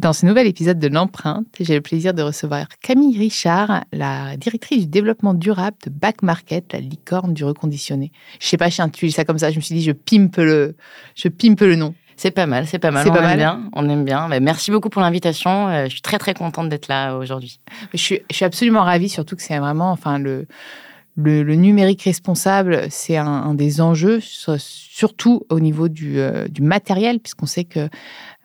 Dans ce nouvel épisode de l'empreinte, j'ai le plaisir de recevoir Camille Richard, la directrice du développement durable de Back Market, la licorne du reconditionné. Je sais pas, j'ai intuit ça comme ça, je me suis dit je pimpe le, je pimpe le nom. C'est pas mal, c'est pas mal. C'est on pas aime mal. bien, on aime bien. Mais merci beaucoup pour l'invitation. Euh, Je suis très très contente d'être là aujourd'hui. Je suis, je suis absolument ravie, surtout que c'est vraiment, enfin le, le, le numérique responsable, c'est un, un des enjeux, sur- surtout au niveau du, euh, du matériel, puisqu'on sait que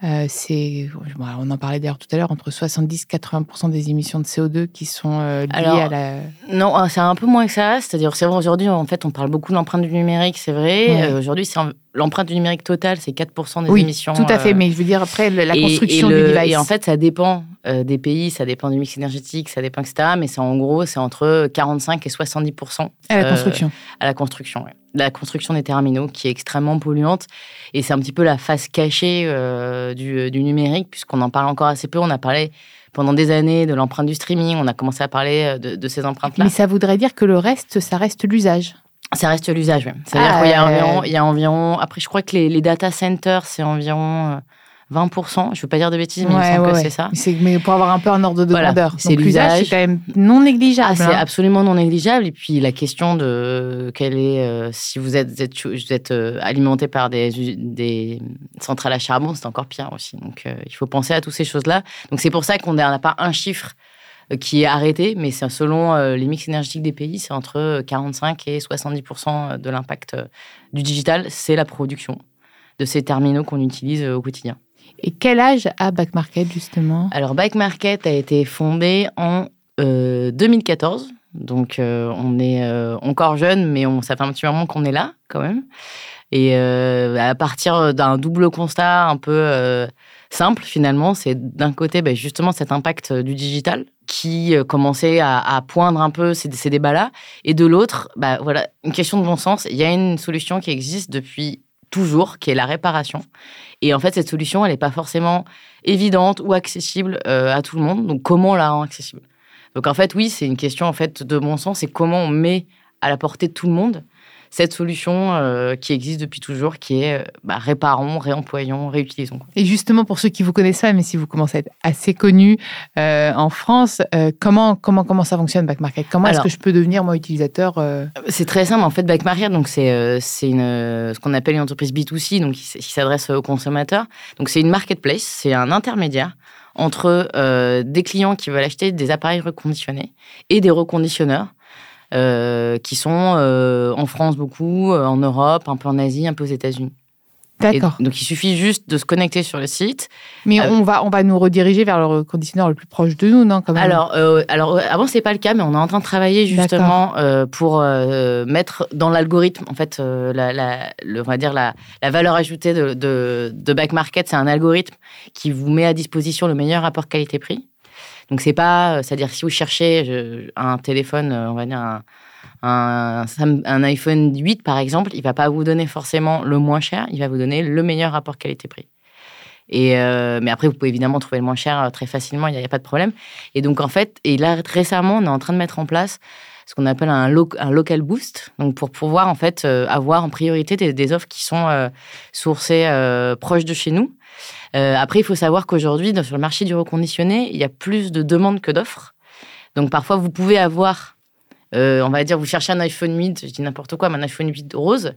euh, c'est, bon, on en parlait d'ailleurs tout à l'heure, entre 70-80% des émissions de CO2 qui sont euh, liées Alors, à la. Non, c'est un peu moins que ça. C'est-à-dire, c'est vrai, aujourd'hui, en fait, on parle beaucoup de l'empreinte du numérique, c'est vrai. Ouais. Aujourd'hui, c'est un- l'empreinte du numérique totale, c'est 4% des oui, émissions. tout à fait. euh, Mais je veux dire après la et- construction et le- du device. Et en fait, ça dépend euh, des pays, ça dépend du mix énergétique, ça dépend, etc. Mais c'est en gros, c'est entre 45 et 70% à la euh, construction. à la construction. ouais. La construction des terminaux qui est extrêmement polluante. Et c'est un petit peu la face cachée euh, du, du numérique, puisqu'on en parle encore assez peu. On a parlé pendant des années de l'empreinte du streaming, on a commencé à parler de, de ces empreintes-là. Mais ça voudrait dire que le reste, ça reste l'usage. Ça reste l'usage, oui. C'est-à-dire Ah, qu'il y a, euh, environ, il y a environ. Après, je crois que les, les data centers, c'est environ 20%. Je ne veux pas dire de bêtises, mais il me semble que c'est ça. Mais pour avoir un peu un ordre de Voilà, grandeur. c'est l'usage, c'est quand même non négligeable. Ah, c'est hein. absolument non négligeable. Et puis la question de quelle est euh, si vous êtes, vous êtes, vous êtes, euh, alimenté par des, des centrales à charbon, c'est encore pire aussi. Donc euh, il faut penser à toutes ces choses-là. Donc c'est pour ça qu'on n'a pas un chiffre euh, qui est arrêté, mais c'est selon euh, les mix énergétiques des pays, c'est entre 45 et 70 de l'impact euh, du digital, c'est la production de ces terminaux qu'on utilise euh, au quotidien. Et quel âge a Back Market, justement? Alors, Bike Market a été fondé en euh, 2014. Donc, euh, on est euh, encore jeune, mais on, ça fait un petit moment qu'on est là, quand même. Et euh, à partir d'un double constat un peu euh, simple, finalement, c'est d'un côté, ben, justement, cet impact euh, du digital qui euh, commençait à, à poindre un peu ces, ces débats-là. Et de l'autre, bah, voilà, une question de bon sens. Il y a une solution qui existe depuis toujours, qui est la réparation. Et en fait, cette solution, elle n'est pas forcément évidente ou accessible euh, à tout le monde. Donc, comment la rendre accessible? Donc, en fait, oui, c'est une question en fait de bon sens. C'est comment on met à la portée de tout le monde cette solution euh, qui existe depuis toujours, qui est euh, bah, réparons, réemployons, réutilisons. quoi. Et justement, pour ceux qui vous connaissent pas, mais si vous commencez à être assez connu euh, en France, euh, comment, comment, comment ça fonctionne Back Market Comment est-ce que je peux devenir, moi, utilisateur C'est très simple. En fait, Back Market, donc c'est c'est une ce qu'on appelle une entreprise B2C, donc qui, s'adresse aux consommateurs. Donc c'est une marketplace, c'est un intermédiaire entre des clients qui veulent acheter des appareils reconditionnés et des reconditionneurs. Euh, qui sont euh, en France beaucoup, euh, en Europe, un peu en Asie, un peu aux États-Unis. D'accord. Donc il suffit juste de se connecter sur le site. Mais euh, on, va, on va nous rediriger vers le reconditionneur le plus proche de nous, non quand même? Alors, euh, alors avant c'est pas le cas, mais on est en train de travailler justement euh, pour mettre dans l'algorithme, en fait, la, la- le- on va dire la, la valeur ajoutée de, de, de Back Market, c'est un algorithme qui vous met à disposition le meilleur rapport qualité-prix. Donc c'est pas, euh, c'est-à-dire si vous cherchez un téléphone, euh, on va dire un, un, iPhone 8, par exemple, il va pas vous donner forcément le moins cher, il va vous donner le meilleur rapport qualité-prix. Et euh, mais après, vous pouvez évidemment trouver le moins cher très facilement, il n'y a, pas de problème. Et donc, en fait, et là, récemment, on est en train de mettre en place ce qu'on appelle un, local boost, donc pour pouvoir en fait euh, avoir en priorité des, offres qui sont sourcées proches de chez nous. après, il faut savoir qu'aujourd'hui, sur le marché du reconditionné, il y a plus de demandes que d'offres. Donc parfois, vous pouvez avoir, on va dire, vous cherchez un iPhone 8, je dis n'importe quoi, mais un iPhone 8 rose.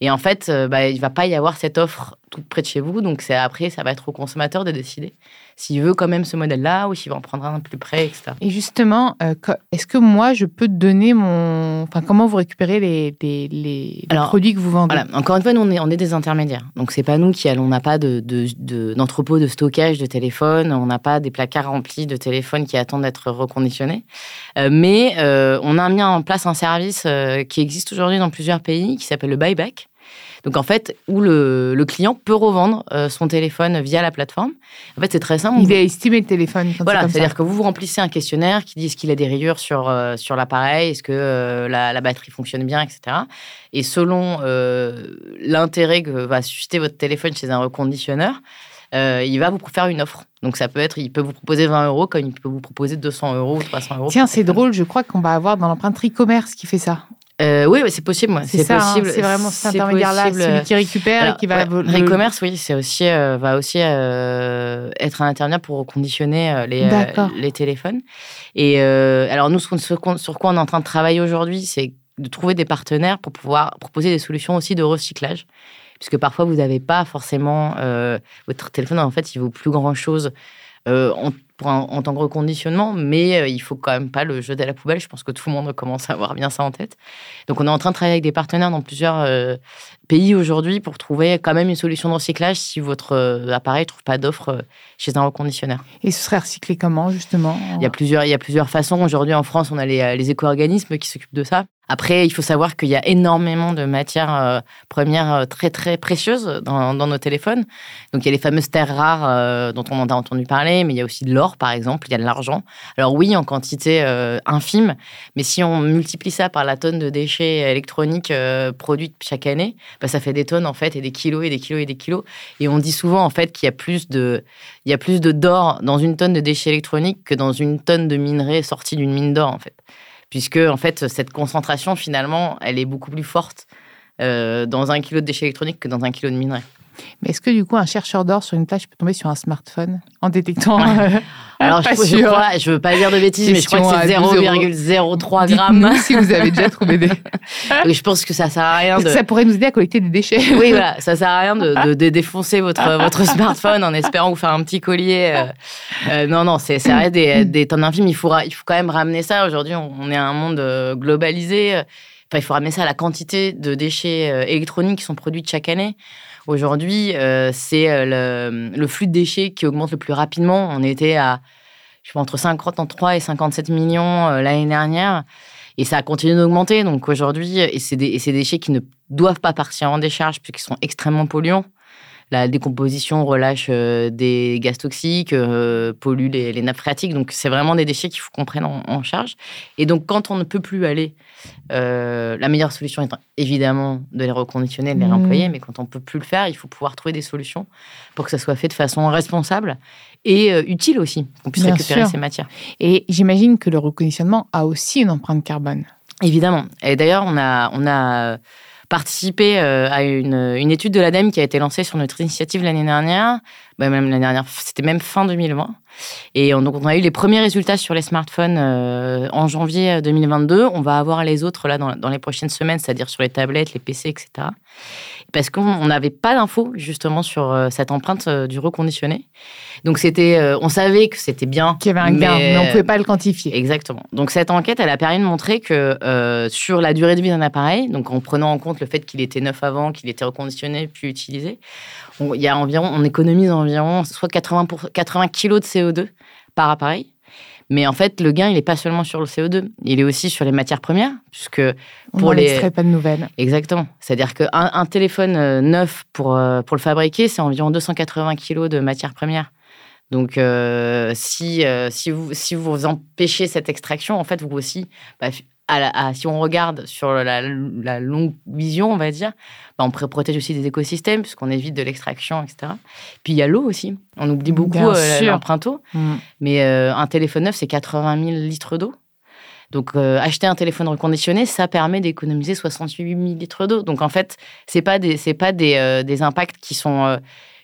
Et en fait, euh, bah, il ne va pas y avoir cette offre tout près de chez vous. Donc, c'est après, ça va être au consommateur de décider s'il veut quand même ce modèle-là ou s'il va en prendre un plus près, etc. Et justement, euh, est-ce que moi, je peux te donner mon... Enfin, comment vous récupérez les, les, les, produits que vous vendez? voilà. Encore une fois, nous, on est, on est des intermédiaires. Donc, c'est pas nous qui allons... On n'a pas d'entrepôt de, de, de, stockage de téléphones. On n'a pas des placards remplis de téléphones qui attendent d'être reconditionnés. Euh, mais on a mis en place un service qui existe aujourd'hui dans plusieurs pays qui s'appelle le buyback donc en fait, où le, le client peut revendre euh, son téléphone via la plateforme. En fait, c'est très simple. Il va estimer le téléphone. Voilà, c'est-à-dire que vous vous remplissez un questionnaire qui dit est-ce qu'il a des rayures sur, euh, sur l'appareil, est-ce que euh, la, la, batterie fonctionne bien, etc. Et selon l'intérêt que va susciter votre téléphone chez un reconditionneur, il va vous faire une offre. Donc ça peut être, il peut vous proposer 20 euros comme il peut vous proposer 200 euros ou 300 euros. Tiens, c'est drôle, je crois qu'on va avoir dans l'empreinte e-commerce qui fait ça. Euh, oui, c'est possible. C'est hein, possible. c'est vraiment cet intermédiaire-là, celui qui récupère et qui va. Ouais, oui, c'est aussi euh, va aussi euh, être un intermédiaire pour reconditionner les les téléphones. Et alors nous, sur quoi on est en train de travailler aujourd'hui, c'est de trouver des partenaires pour pouvoir proposer des solutions aussi de recyclage puisque parfois vous n'avez pas forcément votre téléphone en fait il vaut plus grand chose en en tant que reconditionnement, mais euh, il faut quand même pas le jeter à la poubelle. Je pense que tout le monde commence à avoir bien ça en tête. Donc on est en train de travailler avec des partenaires dans plusieurs euh, pays aujourd'hui pour trouver quand même une solution de recyclage si votre euh, appareil ne trouve pas d'offre chez un reconditionneur. Et ce serait recyclé comment justement? Il y, a plusieurs, il y a plusieurs façons. Aujourd'hui en France, on a les, les éco-organismes qui s'occupent de ça. Après, il faut savoir qu'il y a énormément de matières premières très très précieuses dans, nos téléphones. Donc il y a les fameuses terres rares dont on a entendu parler, mais il y a aussi de l'or par exemple, il y a de l'argent. Alors oui, en quantité infime, mais si on multiplie ça par la tonne de déchets électroniques produits chaque année, bah, ça fait des tonnes en fait et des kilos et des kilos et des kilos. Et on dit souvent en fait qu'il y a plus de il y a plus de d'or dans une tonne de déchets électroniques que dans une tonne de minerais sortis d'une mine d'or en fait puisque en fait cette concentration finalement elle est beaucoup plus forte euh, dans un kilo de déchets électroniques que dans un kilo de minerais. Mais est-ce que du coup, un chercheur d'or sur une plage peut tomber sur un smartphone en détectant euh, Alors, je, je, veux pas dire de bêtises, mais je crois que c'est 0,03 grammes. si vous avez déjà trouvé des. je pense que ça sert à rien de. ça pourrait nous aider à collecter des déchets. oui, voilà, ça sert à rien de, de, défoncer votre, votre smartphone en espérant vous faire un petit collier. Euh, euh, non, non, c'est ça des, des tonnes infimes. Il il faut quand même ramener ça. Aujourd'hui, on est un monde globalisé. Il faut ramener ça à la quantité de déchets électroniques qui sont produits chaque année. Aujourd'hui, euh, c'est euh, le, flux de déchets qui augmente le plus rapidement. On était à je sais entre 53 et 57 millions euh, l'année dernière. Et ça a continué d'augmenter. Donc aujourd'hui, et c'est des, déchets qui ne doivent pas partir en décharge puisqu'ils sont extrêmement polluants la décomposition relâche euh, des gaz toxiques, euh, pollue les, nappes phréatiques. Donc, c'est vraiment des déchets qu'il faut qu'on prenne en, charge. Et donc, quand on ne peut plus aller, euh, la meilleure solution est évidemment de les reconditionner, de les mmh. réemployer. Mais quand on ne peut plus le faire, il faut pouvoir trouver des solutions pour que ça soit fait de façon responsable et utile aussi, qu'on puisse récupérer ces matières. Et j'imagine que le reconditionnement a aussi une empreinte carbone. Évidemment. Et d'ailleurs, on a, on a participé euh, à une, une, étude de l'ADEME qui a été lancée sur notre initiative l'année dernière, bah, même l'année dernière, c'était même fin 2020. Et on, donc on a eu les premiers résultats sur les smartphones euh, en janvier 2022. On va avoir les autres là dans, dans les prochaines semaines, c'est-à-dire sur les tablettes, les PC, etc parce qu'on n'avait pas d'infos justement sur euh, cette empreinte euh, du reconditionné. Donc c'était, euh, on savait que c'était bien, qu'il y avait un gain, mais, on ne pouvait pas le quantifier. Exactement. Donc cette enquête, elle a permis de montrer que sur la durée de vie d'un appareil, donc en prenant en compte le fait qu'il était neuf avant, qu'il était reconditionné puis utilisé, il y a environ, on économise environ soit 80 pour, 80 kilos de CO2 par appareil. Mais en fait, le gain, il n'est pas seulement sur le CO2, il est aussi sur les matières premières, puisque pour On les. pas de nouvelles. Exactement. C'est-à-dire qu'un un téléphone euh, neuf pour, euh, pour le fabriquer, c'est environ 280 kg de matières premières. Donc, euh, si, si, vous, si vous empêchez cette extraction, en fait, vous aussi, bah, si on regarde sur la, longue vision, on va dire, bah, on protège aussi des écosystèmes puisqu'on évite de l'extraction, etc. Puis il y a l'eau aussi. On oublie beaucoup l'empreinte eau. Mm. Mais un téléphone neuf, c'est 80 000 litres d'eau. Donc, acheter un téléphone reconditionné, ça permet d'économiser 68 000 litres d'eau. Donc, en fait, c'est pas des, c'est pas des, des impacts qui sont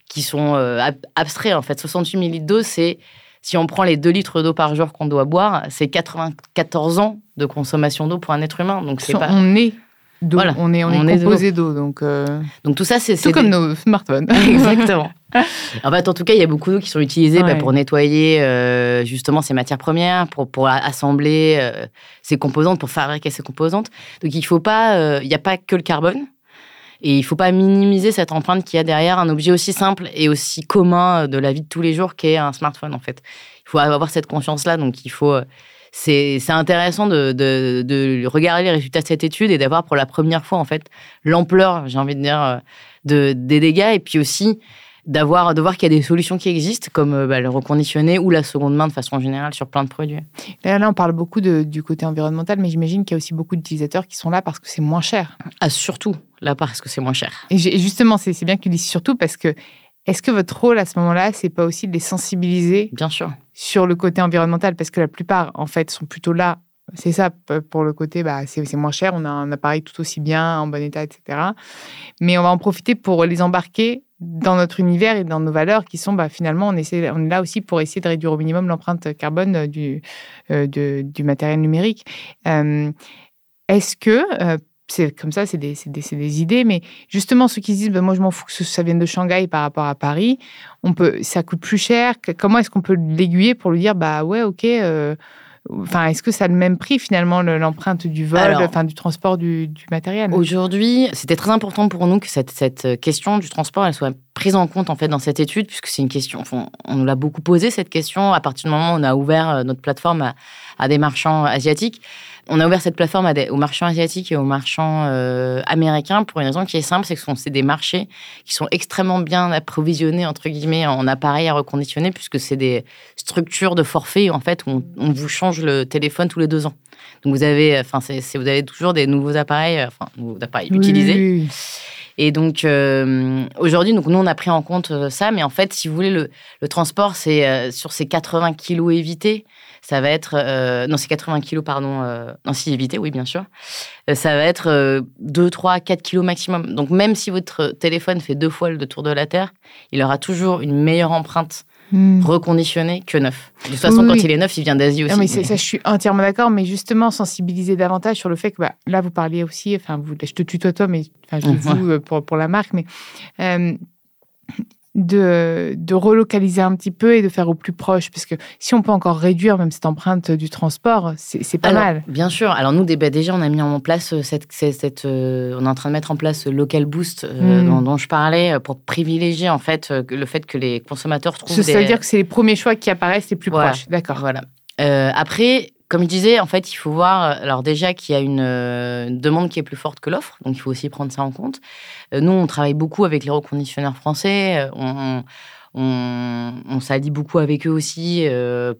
qui sont euh, abstraits. En fait, 68 millilitres d'eau, c'est si on prend les 2 litres d'eau par jour qu'on doit boire, c'est 94 ans de consommation d'eau pour un être humain. Donc c'est pas... On est d'eau, on est, on, est, composé d'eau. Donc, euh, donc tout ça, c'est... Tout comme nos smartphones. Exactement. en fait, en tout cas, il y a beaucoup d'eau qui sont utilisées bah, pour nettoyer euh, justement ces matières premières, pour, pour assembler ces composantes, pour fabriquer ces composantes. Donc il faut pas... Il n'y a pas que le carbone. Et il ne faut pas minimiser cette empreinte qu'il y a derrière un objet aussi simple et aussi commun euh, de la vie de tous les jours qu'est un smartphone, en fait. Il faut avoir cette conscience-là. Donc, il faut. Euh, c'est intéressant de, de, de, regarder les résultats de cette étude et d'avoir pour la première fois, en fait, l'ampleur, j'ai envie de dire, euh, de, des dégâts. Et puis aussi, d'avoir de voir qu'il y a des solutions qui existent comme euh, bah, le reconditionné ou la seconde main de façon générale sur plein de produits. Là, là on parle beaucoup de, du côté environnemental, mais j'imagine qu'il y a aussi beaucoup d'utilisateurs qui sont là parce que c'est moins cher. Ah, surtout là parce que c'est moins cher. Et justement, c'est bien que tu dises surtout parce que est-ce que votre rôle à ce moment-là, c'est pas aussi de les sensibiliser Bien sûr. sur le côté environnemental? Parce que la plupart en fait sont plutôt là c'est ça, pour le côté, bah, c'est moins cher, on a un appareil tout aussi bien, en bon état, etc. Mais on va en profiter pour les embarquer dans notre univers et dans nos valeurs qui sont bah, finalement, on, essaie, est là aussi pour essayer de réduire au minimum l'empreinte carbone du, euh, du matériel numérique. Euh, est-ce que, euh, c'est comme ça, c'est des, idées, mais justement, ceux qui disent, bah, moi je m'en fous que ça vienne de Shanghai par rapport à Paris, on peut, ça coûte plus cher, comment est-ce qu'on peut l'aiguiller pour lui dire, bah ouais, ok Enfin, est-ce que ça a le même prix finalement l'empreinte du vol, enfin du transport du, matériel? Aujourd'hui, c'était très important pour nous que cette, cette, question du transport elle soit prise en compte en fait dans cette étude, puisque c'est une question. on nous l'a beaucoup posé cette question à partir du moment où on a ouvert euh, notre plateforme à des marchands asiatiques on a ouvert cette plateforme aux marchands asiatiques et aux marchands euh, américains pour une raison qui est simple, c'est que c'est des marchés qui sont extrêmement bien approvisionnés entre guillemets en appareils à reconditionner puisque c'est des structures de forfait en fait où on, vous change le téléphone tous les deux ans. Donc vous avez, enfin vous avez toujours des nouveaux appareils, enfin nouveaux appareils utilisés. Et donc euh, aujourd'hui, nous on a pris en compte euh, ça, mais en fait, si vous voulez, le, transport, c'est sur ces 80 kilos évités, ça va être euh, non c'est 80 kilos pardon euh, non si éviter oui bien sûr. Euh, ça va être 2 3 4 kilos maximum. Donc même si votre téléphone fait deux fois le tour de la terre il aura toujours une meilleure empreinte hmm. reconditionnée que neuf. De toute façon quand il est neuf il vient d'Asie aussi. non, mais, ça je suis entièrement d'accord mais justement sensibiliser davantage sur le fait que bah, là vous parliez aussi enfin vous je te tutoie toi mais enfin je dis vous pour, pour la marque mais de, de, relocaliser un petit peu et de faire au plus proche Parce que si on peut encore réduire même cette empreinte du transport, c'est pas mal. Bien sûr. Alors nous, bah, déjà, on a mis en place euh, cette... cette euh, on est en train de mettre en place Local Boost euh, hmm. dont, je parlais pour privilégier en fait le fait que les consommateurs trouvent Ça, veut dire que c'est les premiers choix qui apparaissent les plus proches. D'accord. Voilà. après, comme je disais, en fait, il faut voir, alors déjà qu'il y a une, euh, demande qui est plus forte que l'offre, donc il faut aussi prendre ça en compte. Euh, nous, on travaille beaucoup avec les reconditionneurs français, euh, on, on, on s'allie beaucoup avec eux aussi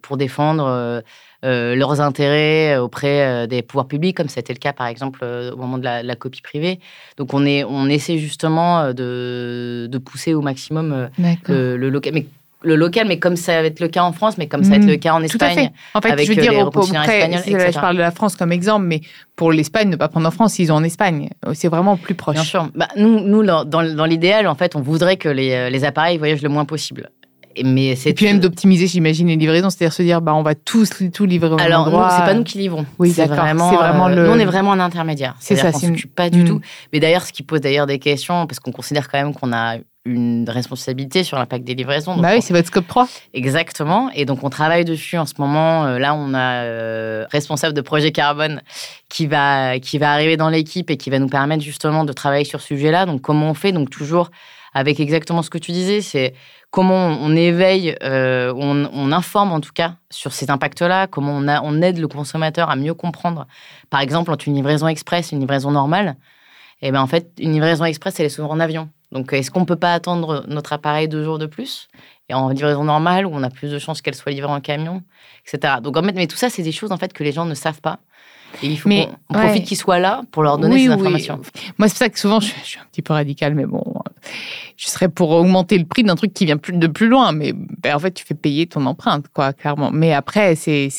pour défendre leurs intérêts auprès des pouvoirs publics, comme c'était le cas par exemple au moment de la, copie privée. Donc on, est, on essaie justement de, de pousser au maximum le, le local. Mais le local, mais comme ça va être le cas en France, mais comme ça va être mm. le cas en Espagne. Tout à fait. En fait, je veux dire, je parle de la France comme exemple, mais pour l'Espagne, ne pas prendre en France, ils ont en Espagne. C'est vraiment plus proche. Bien sûr. Bah, nous, nous, dans, dans l'idéal, en fait, on voudrait que les, euh, les appareils voyagent le moins possible. Mais et puis même d'optimiser, j'imagine, les livraisons, c'est-à-dire se dire, bah, on va tous tout livrer au Alors, endroit. c'est pas nous qui livrons. Oui, c'est vraiment, vraiment le... Nous, on est vraiment un intermédiaire. C'est ça. On s'occupe pas du mm. tout. Mais d'ailleurs, ce qui pose d'ailleurs des questions, parce qu'on considère quand même qu'on a une responsabilité sur l'impact des livraisons. bah oui, c'est votre scope 3. Exactement. Et donc, on travaille dessus en ce moment. Euh, là, on a euh, responsable de projet carbone qui va, qui va arriver dans l'équipe et qui va nous permettre justement de travailler sur ce sujet-là. Donc, comment on fait? Donc, toujours avec exactement ce que tu disais, c'est comment on éveille, euh, on, informe en tout cas sur ces impacts-là, comment on, a, on aide le consommateur à mieux comprendre. Par exemple, entre une livraison express et une livraison normale, et eh ben en fait, une livraison express, elle est souvent en avion. Donc, est-ce qu'on ne peut pas attendre notre appareil deux jours de plus et en livraison normale où on a plus de chances qu'elle soit livrée en camion, etc. Donc, en fait, mais tout ça, c'est des choses en fait que les gens ne savent pas. Et il faut qu'on profite qu'ils soient là pour leur donner ces informations. Moi, c'est pour ça que souvent, je, suis un petit peu radical, mais bon, je serais pour augmenter le prix d'un truc qui vient de plus loin. Mais ben, en fait, tu fais payer ton empreinte, quoi, clairement. Mais après, c'est.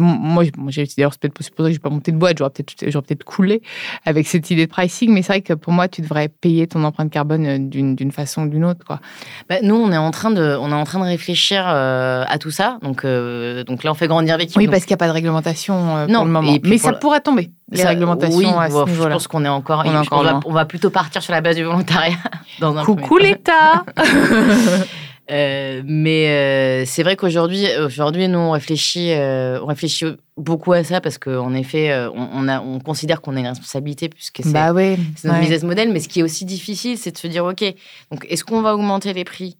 Moi, j'ai d'ailleurs, c'est peut-être pour ça que je n'ai pas monté de boîte. J'aurais peut-être peut coulé avec cette idée de pricing. Mais c'est vrai que pour moi, tu devrais payer ton empreinte carbone euh, d'une façon ou d'une autre, quoi. Ben, nous, on est en train de, on est en train de réfléchir euh, à tout ça. Donc, euh, donc là, on fait grandir l'équipe. Oui, parce qu'il n'y a pas de réglementation pour le moment. Mais ça pourrait tomber les réglementations oui, à ce Je pense qu'on est encore. On, on, va, on, va, plutôt partir sur la base du volontariat. Dans un Coucou l'État euh, mais euh, c'est vrai qu'aujourd'hui, aujourd'hui, nous on réfléchit, euh, on réfléchit beaucoup à ça parce qu'en effet, on, a, on considère qu'on a une responsabilité puisque c'est bah oui, notre business model. Mais ce qui est aussi difficile, c'est de se dire, ok, donc est-ce qu'on va augmenter les prix?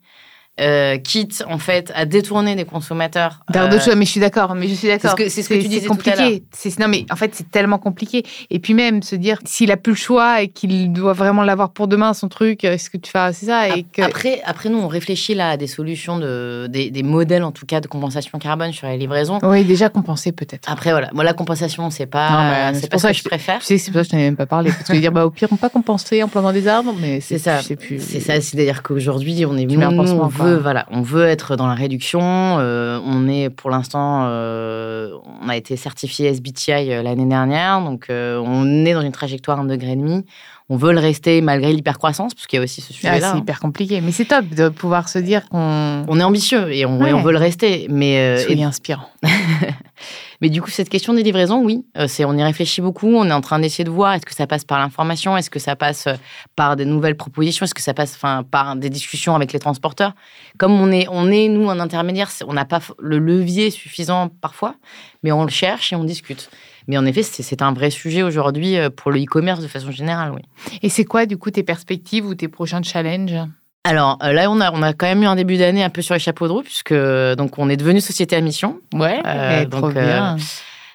Euh, quitte en fait à détourner des consommateurs. Vers d'autres euh, mais je suis d'accord, mais je suis d'accord. C'est ce que tu disais compliqué. C'est non, mais en fait c'est tellement compliqué. Et puis même se dire s'il a plus le choix et qu'il doit vraiment l'avoir pour demain son truc, est-ce que tu fais c'est ça et que... Après, après nous on réfléchit là à des solutions de des, des, modèles en tout cas de compensation carbone sur les livraisons. Oui, déjà compensé peut-être. Après voilà, moi la compensation c'est pas c'est pas ce que je préfère. Tu sais, c'est pour ça que je n'en ai même pas parlé parce que dire bah au pire on peut pas compenser en plantant des arbres, mais c'est ça. C'est ça, c'est-à-dire qu'aujourd'hui on est venu, veut voilà, on veut être dans la réduction. Euh, on est pour l'instant, euh, on a été certifié SBTI euh, l'année dernière, donc on est dans une trajectoire un degré et demi. On veut le rester malgré l'hypercroissance, parce qu'il y a aussi ce sujet-là. Ah, c'est hyper compliqué, mais c'est top de pouvoir se dire qu'on. On est ambitieux et on, et on veut le rester, mais. Soyez inspirant. Mais du coup, cette question des livraisons, oui, euh, c'est on y réfléchit beaucoup. On est en train d'essayer de voir est-ce que ça passe par l'information, est-ce que ça passe euh, par des nouvelles propositions, est-ce que ça passe enfin par des discussions avec les transporteurs. Comme on est, on est nous un intermédiaire, on n'a pas le levier suffisant parfois, mais on le cherche et on discute. Mais en effet, c'est un vrai sujet aujourd'hui euh, pour le e-commerce de façon générale, oui. Et c'est quoi, du coup, tes perspectives ou tes prochains challenges? Alors euh, là, on a, on a quand même eu un début d'année un peu sur les chapeaux de roue, puisque donc on est devenu société à mission. Ouais, euh, donc, bien. Euh,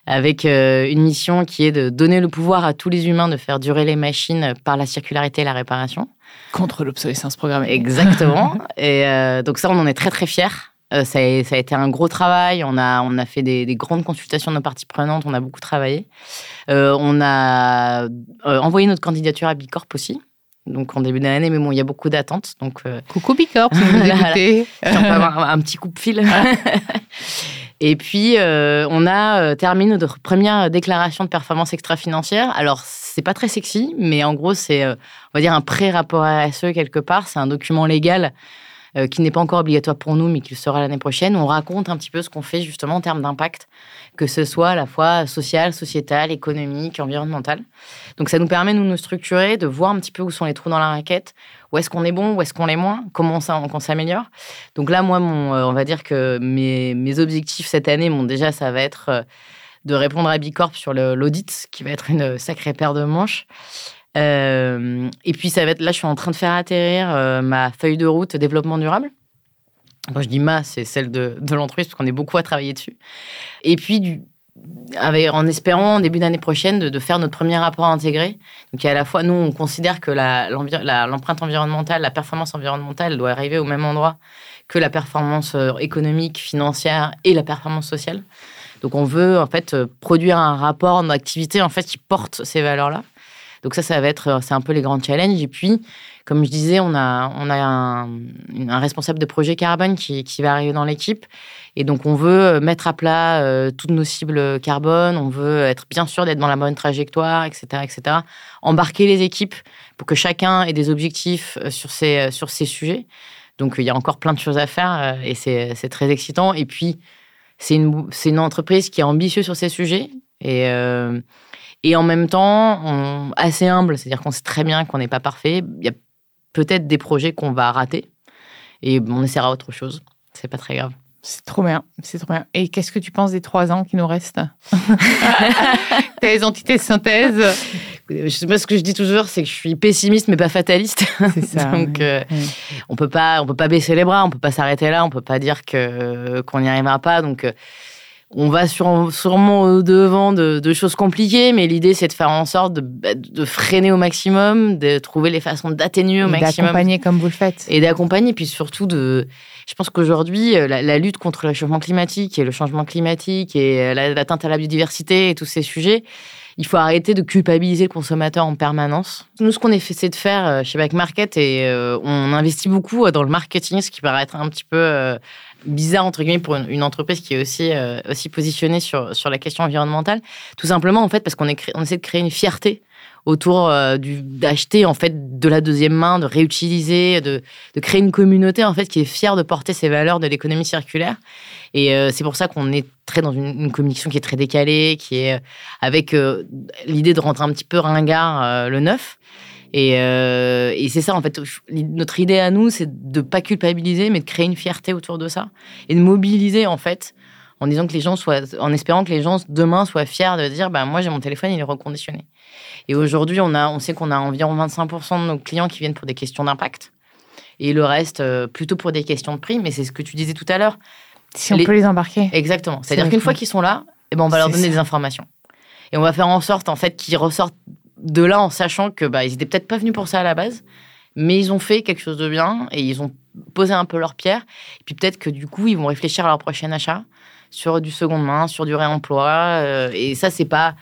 avec une mission qui est de donner le pouvoir à tous les humains de faire durer les machines par la circularité et la réparation. Contre l'obsolescence programmée. Exactement. et donc ça, on en est très très fiers. Ça a, ça, a, été un gros travail. On a, on a fait des, des, grandes consultations de nos parties prenantes. On a beaucoup travaillé. on a envoyé notre candidature à Bicorp aussi donc en début d'année, mais bon, il y a beaucoup d'attentes. Donc, euh, Coucou Bicorp, si vous écoutez. on peut avoir un, petit coup de fil. Et puis, euh, on a euh, terminé notre première déclaration de performance extra-financière. Alors, c'est pas très sexy, mais en gros, c'est, on va dire, un pré-rapport RSE quelque part. C'est un document légal qui n'est pas encore obligatoire pour nous, mais qui le sera l'année prochaine. On raconte un petit peu ce qu'on fait justement en termes d'impact que ce soit à la fois social, sociétal, économique, environnemental. Donc ça nous permet de nous structurer, de voir un petit peu où sont les trous dans la raquette, où est-ce qu'on est bon, où est-ce qu'on l'est moins, comment on, s'améliore. Donc là, moi, mon, euh, on va dire que mes, mes objectifs cette année, bon, déjà, ça va être euh, de répondre à Bicorp sur l'audit, qui va être une sacrée paire de manches. Euh, et puis, ça va être, là, je suis en train de faire atterrir ma feuille de route développement durable. Quand je dis ma, c'est celle de, l'entreprise, parce qu'on est beaucoup à travailler dessus. Et puis, en espérant, en début d'année prochaine, de, faire notre premier rapport intégré. Donc, à la fois, nous, on considère que l'empreinte environnementale, la performance environnementale doit arriver au même endroit que la performance euh, économique, financière et la performance sociale. Donc, on veut, en fait, euh, produire un rapport d'activité, en fait, qui porte ces valeurs-là. Donc, ça, ça va être, euh, c'est un peu les grands challenges. Et puis, comme je disais, on a, on a un, responsable de projet carbone qui, qui va arriver dans l'équipe. Et donc, on veut mettre à plat euh, toutes nos cibles carbone. On veut être bien sûr d'être dans la bonne trajectoire, etc., etc. Embarquer les équipes pour que chacun ait des objectifs euh, sur ces, euh, sur ces sujets. Donc, il y a encore plein de choses à faire et c'est très excitant. Et puis, c'est une, une entreprise qui est ambitieuse sur ces sujets. Et, et en même temps, assez humble, c'est-à-dire qu'on sait très bien qu'on n'est pas parfait. Il y a peut-être des projets qu'on va rater et on essaiera autre chose. C'est pas très grave. C'est trop bien, c'est trop bien. Et qu'est-ce que tu penses des trois ans qui nous restent? Tes entités synthèse Je sais pas ce que je dis toujours, c'est que je suis pessimiste mais pas fataliste. C'est ça. Donc euh, on peut pas, on peut pas baisser les bras, on peut pas s'arrêter là, on peut pas dire que qu'on n'y arrivera pas. Donc euh, on va sûrement au devant de, choses compliquées, mais l'idée c'est de faire en sorte de, bah, freiner au maximum, de trouver les façons d'atténuer au maximum. D'accompagner comme vous le faites. Et d'accompagner, puis surtout de. Je pense qu'aujourd'hui, euh, la, lutte contre le changement climatique et le changement climatique et euh, l'atteinte à la biodiversité et tous ces sujets, il faut arrêter de culpabiliser le consommateur en permanence. Nous, ce qu'on essaie de faire euh, chez Back Market, et on investit beaucoup dans le marketing, ce qui paraît être un petit peu bizarre entre guillemets pour une, entreprise qui est aussi euh, aussi positionnée sur sur la question environnementale tout simplement en fait parce qu'on on essaie de créer une fierté autour euh, d'acheter en fait de la deuxième main de réutiliser de, de créer une communauté en fait qui est fière de porter ces valeurs de l'économie circulaire. Et euh, c'est pour ça qu'on est très dans une, communication qui est très décalée qui est avec l'idée de rentrer un petit peu ringard le neuf. Euh, et, c'est ça, en fait, notre idée à nous, c'est de pas culpabiliser, mais de créer une fierté autour de ça. Et de mobiliser, en fait, en disant que les gens soient, en espérant que les gens demain soient fiers de dire, bah, moi, j'ai mon téléphone, il est reconditionné. Et aujourd'hui, on a, on sait qu'on a environ 25% de nos clients qui viennent pour des questions d'impact. Et le reste, euh, plutôt pour des questions de prix, mais c'est ce que tu disais tout à l'heure. Si on peut les embarquer. Exactement. C'est-à-dire qu'une fois qu'ils sont là, eh ben, on va leur donner des informations. Et on va faire en sorte, en fait, qu'ils ressortent de là en sachant que bah, ils étaient peut-être pas venus pour ça à la base, mais ils ont fait quelque chose de bien et ils ont posé un peu leur pierre. Et puis peut-être que du coup, ils vont réfléchir à leur prochain achat sur du seconde main, sur du réemploi. Euh, et ça, c'est pas.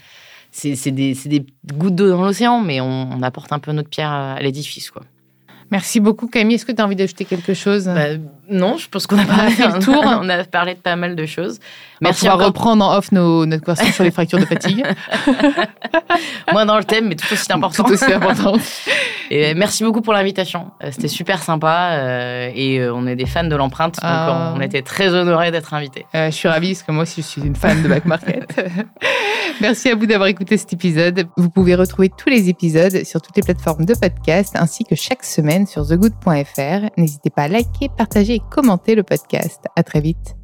C'est des, des, gouttes d'eau dans l'océan, mais on, on, apporte un peu notre pierre à l'édifice, quoi. Merci beaucoup Camille. Est-ce que tu as envie d'ajouter quelque chose? Bah, Non, je pense qu'on a, pas fait le tour. on a parlé de pas mal de choses. Merci. On va reprendre en off nos, notre conversation sur les fractures de fatigue. Moins dans le thème, mais tout aussi important. Tout aussi important. Et merci beaucoup pour l'invitation. Euh, c'était super sympa euh, et euh, on est des fans de l'empreinte, donc ah. on était très honorés d'être invités. je suis ravie parce que moi aussi je suis une fan de Back Market. merci à vous d'avoir écouté cet épisode. Vous pouvez retrouver tous les épisodes sur toutes les plateformes de podcast ainsi que chaque semaine sur thegood.fr. N'hésitez pas à liker, partager et commenter le podcast. À très vite.